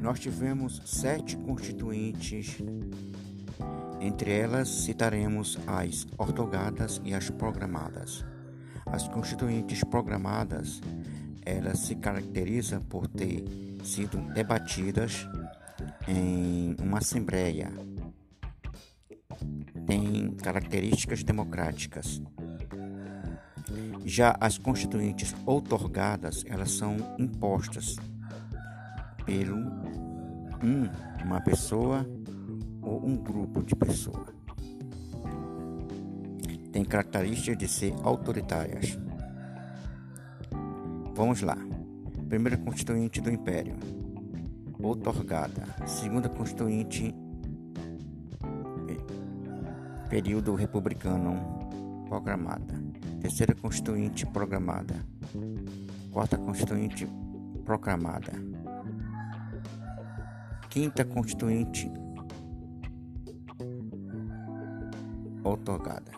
nós tivemos sete constituintes. Entre elas citaremos as ortogadas e as programadas. As constituintes programadas, elas se caracterizam por ter sido debatidas em uma assembleia. Tem características democráticas. Já as constituintes outorgadas, elas são impostas pelo um, uma pessoa ou um grupo de pessoas. Tem características de ser autoritárias. Vamos lá. Primeira constituinte do Império, outorgada. Segunda constituinte, período republicano, programada. Terceira constituinte, programada. Quarta constituinte, proclamada. Quinta constituinte, outorgada.